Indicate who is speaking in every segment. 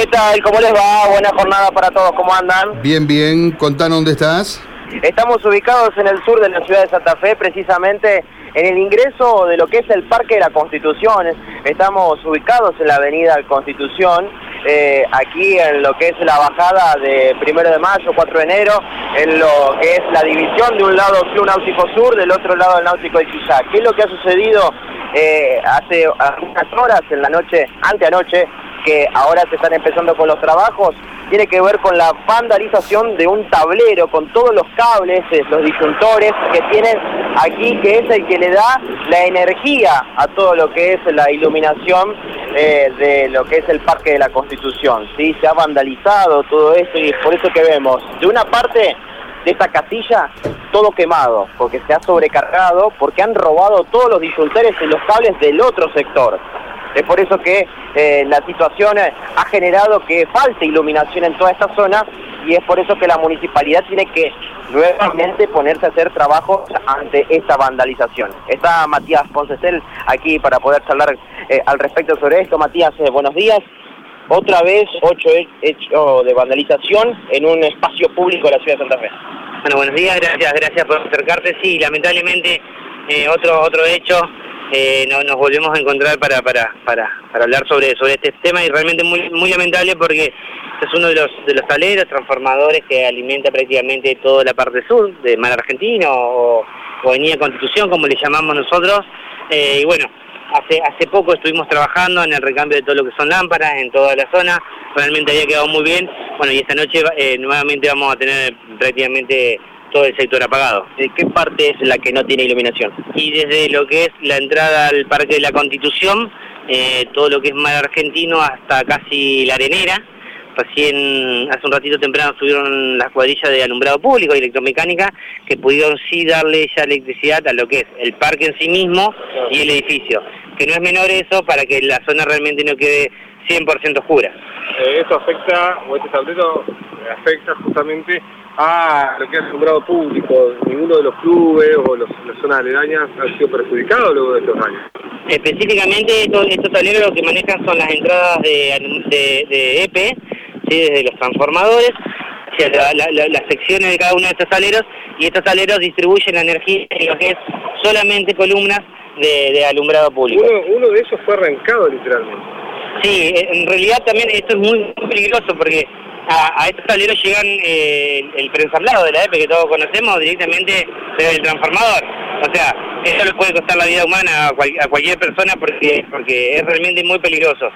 Speaker 1: ¿Qué tal? ¿Cómo les va? Buena jornada para todos, ¿cómo andan?
Speaker 2: Bien, bien. Contanos dónde estás.
Speaker 1: Estamos ubicados en el sur de la ciudad de Santa Fe, precisamente en el ingreso de lo que es el Parque de la Constitución. Estamos ubicados en la avenida Constitución, eh, aquí en lo que es la bajada de primero de mayo, 4 de enero, en lo que es la división de un lado Club Náutico Sur, del otro lado el Náutico de Quizá. ¿Qué es lo que ha sucedido eh, hace algunas horas, en la noche, anteanoche, que ahora se están empezando con los trabajos? tiene que ver con la vandalización de un tablero con todos los cables, eh, los disyuntores que tienen aquí, que es el que le da la energía a todo lo que es la iluminación eh, de lo que es el Parque de la Constitución. ¿sí? Se ha vandalizado todo esto y es por eso que vemos de una parte de esta casilla todo quemado, porque se ha sobrecargado, porque han robado todos los disyuntores y los cables del otro sector. Es por eso que eh, la situación eh, ha generado que falte iluminación en toda esta zona y es por eso que la municipalidad tiene que nuevamente ponerse a hacer trabajos ante esta vandalización. Está Matías Poncesel aquí para poder charlar eh, al respecto sobre esto. Matías, buenos días. Otra vez, ocho hechos de vandalización en un espacio público de la ciudad de Santa Fe.
Speaker 3: Bueno, buenos días, gracias, gracias por acercarte. Sí, lamentablemente otro otro hecho eh, nos volvemos a encontrar para, para, para, para hablar sobre, sobre este tema y realmente muy, muy lamentable porque es uno de los, de los taleros transformadores que alimenta prácticamente toda la parte sur de Mar Argentino o, Avenida Constitución, como le llamamos nosotros. Eh, y bueno, hace, hace poco estuvimos trabajando en el recambio de todo lo que son lámparas en toda la zona, realmente había quedado muy bien. Bueno, y esta noche eh, nuevamente vamos a tener prácticamente todo el sector apagado.
Speaker 1: ¿De qué parte es la que no tiene iluminación?
Speaker 3: Y desde lo que es la entrada al Parque de la Constitución, eh, todo lo que es mar argentino hasta casi la arenera. Recién, hace un ratito temprano subieron las cuadrillas de alumbrado público y electromecánica que pudieron sí darle ya electricidad a lo que es el parque en sí mismo y el edificio. Que no es menor eso para que la zona realmente no quede 100% oscura.
Speaker 4: Eh, esto afecta, o este tablero afecta justamente a lo que ha alumbrado público. Ninguno de los clubes o los, las zonas aledañas han sido perjudicados luego de estos años.
Speaker 3: Específicamente estos, estos tableros lo que manejan son las entradas de, de, EP, e desde los transformadores, hacia las secciones de cada uno de estos tableros y estos tableros distribuyen la energía en lo que es solamente columnas de, alumbrado público.
Speaker 4: Uno, uno de esos fue arrancado literalmente.
Speaker 3: Sí, en realidad también esto es muy peligroso porque a, estos tableros llegan eh, el prensablado de la EPE que todos conocemos directamente desde el transformador. O sea, eso le puede costar la vida humana a, cualquier persona porque, porque es realmente muy peligroso.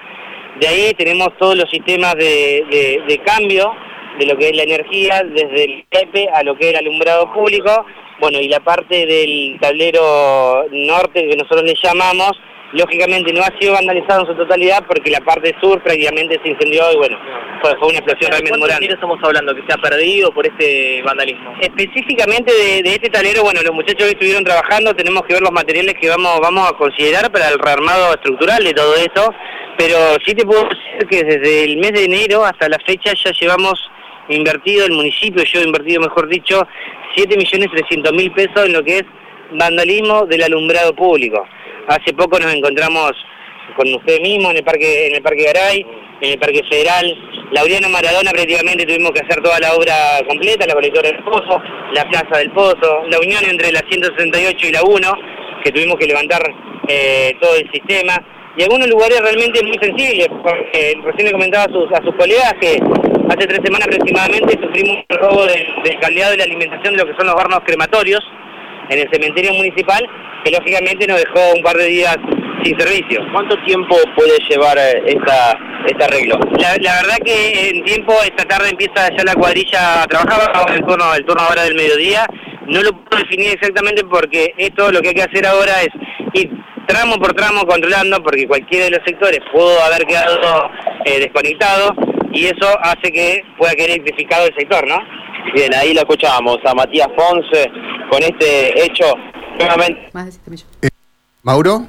Speaker 3: De ahí tenemos todos los sistemas de, cambio de lo que es la energía, desde el EPE a lo que es el alumbrado público, bueno, y la parte del tablero norte que nosotros le llamamos, lógicamente no ha sido vandalizado en su totalidad porque la parte sur prácticamente se incendió y bueno, fue, una explosión realmente muy grande.
Speaker 1: estamos hablando que se ha perdido por este vandalismo?
Speaker 3: Específicamente de, este talero, bueno, los muchachos estuvieron trabajando, tenemos que ver los materiales que vamos, vamos a considerar para el rearmado estructural de todo eso, pero sí te puedo decir que desde el mes de enero hasta la fecha ya llevamos invertido el municipio, yo he invertido mejor dicho, 7.300.000 pesos en lo que es vandalismo del alumbrado público. Hace poco nos encontramos con usted mismo en el parque en el parque Garay, en el parque Federal, Laureano Maradona prácticamente tuvimos que hacer toda la obra completa, la colectora del Pozo, la Plaza del Pozo, la unión entre la 168 y la 1, que tuvimos que levantar eh, todo el sistema, y algunos lugares realmente muy sensibles, porque recién le comentaba a sus, colegas que hace tres semanas aproximadamente sufrimos un robo del, del y la alimentación de lo que son los hornos crematorios en el cementerio municipal, que lógicamente nos dejó un par de días sin servicio.
Speaker 1: ¿Cuánto tiempo puede llevar eh, esta, este arreglo?
Speaker 3: La, verdad que en tiempo, esta tarde empieza ya la cuadrilla a trabajar, el turno, el turno ahora del mediodía, no lo puedo definir exactamente porque esto lo que hay que hacer ahora es ir tramo por tramo controlando porque cualquiera de los sectores pudo haber quedado eh, desconectado y eso hace que pueda quedar electrificado el sector, ¿no?
Speaker 1: Bien, ahí lo escuchábamos a Matías Ponce con este hecho nuevamente.
Speaker 2: Eh, ¿Mauro?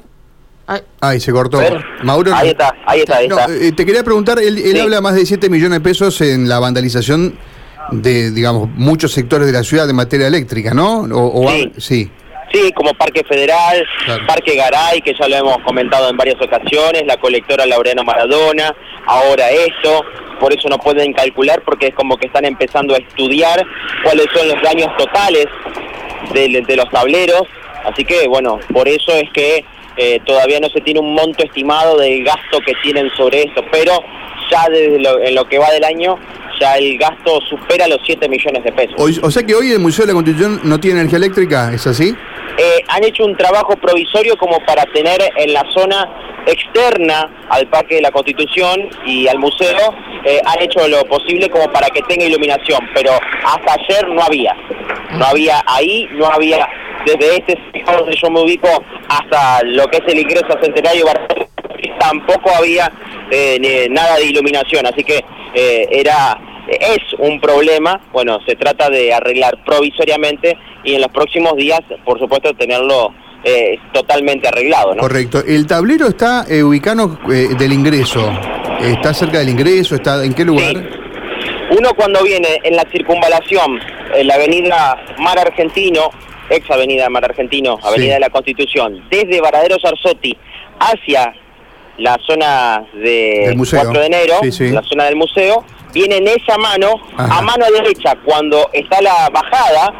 Speaker 2: Ay. se cortó.
Speaker 1: Mauro, ahí está, ahí está, ahí está.
Speaker 2: Eh, te quería preguntar, él, habla más de 7 millones de pesos en la vandalización de, digamos, muchos sectores de la ciudad de materia eléctrica, ¿no?
Speaker 1: O, sí. sí. Sí, como Parque Federal, Parque Garay, que ya lo hemos comentado en varias ocasiones, la colectora Laureano Maradona, ahora esto, por eso no pueden calcular porque es como que están empezando a estudiar cuáles son los daños totales de, los tableros, así que bueno, por eso es que eh, todavía no se tiene un monto estimado del gasto que tienen sobre esto, pero ya desde en lo que va del año ya el gasto supera los 7 millones de pesos.
Speaker 2: O, sea que hoy el Museo de la Constitución no tiene energía eléctrica, ¿es así?
Speaker 1: Eh, han hecho un trabajo provisorio como para tener en la zona externa al Parque de la Constitución y al museo, eh, han hecho lo posible como para que tenga iluminación, pero hasta ayer no había. No había ahí, no había desde este sector donde yo me ubico hasta lo que es el ingreso a Centenario tampoco había eh, nada de iluminación, así que eh, era es un problema, bueno, se trata de arreglar provisoriamente y en los próximos días, por supuesto, tenerlo eh, totalmente arreglado, ¿no?
Speaker 2: Correcto. El tablero está ubicado del ingreso, está cerca del ingreso, está en qué lugar?
Speaker 1: Uno cuando viene en la circunvalación, en la avenida Mar Argentino, ex avenida Mar Argentino, avenida de la Constitución, desde Varadero Sarzotti hacia la zona de 4 de enero, la zona del museo, viene en esa mano, a mano derecha, cuando está la bajada,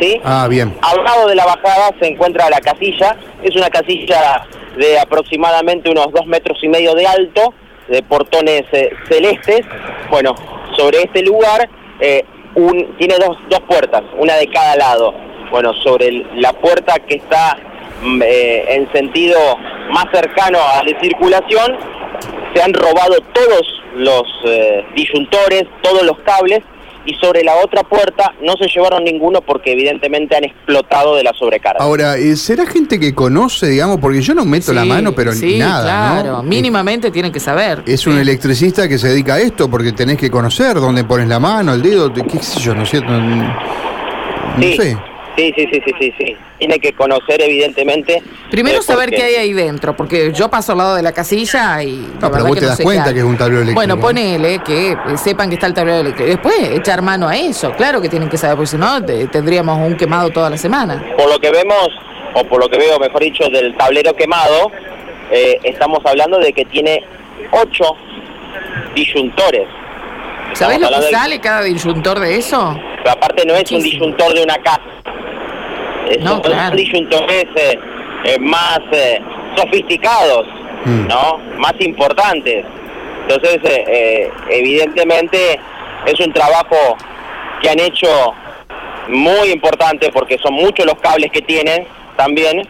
Speaker 1: ¿sí?
Speaker 2: Ah, bien.
Speaker 1: Al lado de la bajada se encuentra la casilla, es una casilla de aproximadamente unos dos metros y medio de alto, de portones eh, celestes. Bueno, sobre este lugar eh, un, tiene dos, dos puertas, una de cada lado. Bueno, sobre la puerta que está mm, eh, en sentido más cercano a la circulación, se han robado todos los eh, disyuntores, todos los cables, y sobre la otra puerta no se llevaron ninguno porque evidentemente han explotado de la sobrecarga.
Speaker 2: Ahora, eh, ¿será gente que conoce, digamos? Porque yo no meto la mano, pero
Speaker 5: sí,
Speaker 2: nada.
Speaker 5: Claro, mínimamente tienen que saber.
Speaker 2: Es un electricista que se dedica a esto porque tenés que conocer dónde pones la mano, el dedo, qué sé yo, ¿no es cierto? No,
Speaker 1: sé. Sí, sí, sí, sí, sí, sí. Tiene que conocer, evidentemente.
Speaker 5: Primero eh, saber qué hay ahí dentro, porque yo paso al lado de la casilla y.
Speaker 2: No, pero vos te das cuenta que es un tablero eléctrico.
Speaker 5: Bueno, ponele que sepan que está el tablero eléctrico. Después echar mano a eso. Claro que tienen que saber, porque si no tendríamos un quemado toda la semana.
Speaker 1: Por lo que vemos, o por lo que veo, mejor dicho, del tablero quemado, eh, estamos hablando de que tiene ocho disyuntores.
Speaker 5: ¿Sabés lo que sale cada disyuntor de eso?
Speaker 1: Pero aparte no es un disyuntor de una casa no, claro. disyuntores eh, eh, más eh, sofisticados, mm. ¿no? Más importantes. Entonces, evidentemente es un trabajo que han hecho muy importante porque son muchos los cables que tienen también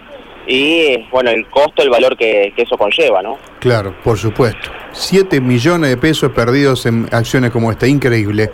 Speaker 1: y bueno, el costo, el valor que, que, eso conlleva, ¿no?
Speaker 2: Claro, por supuesto. Siete millones de pesos perdidos en acciones como esta, increíble.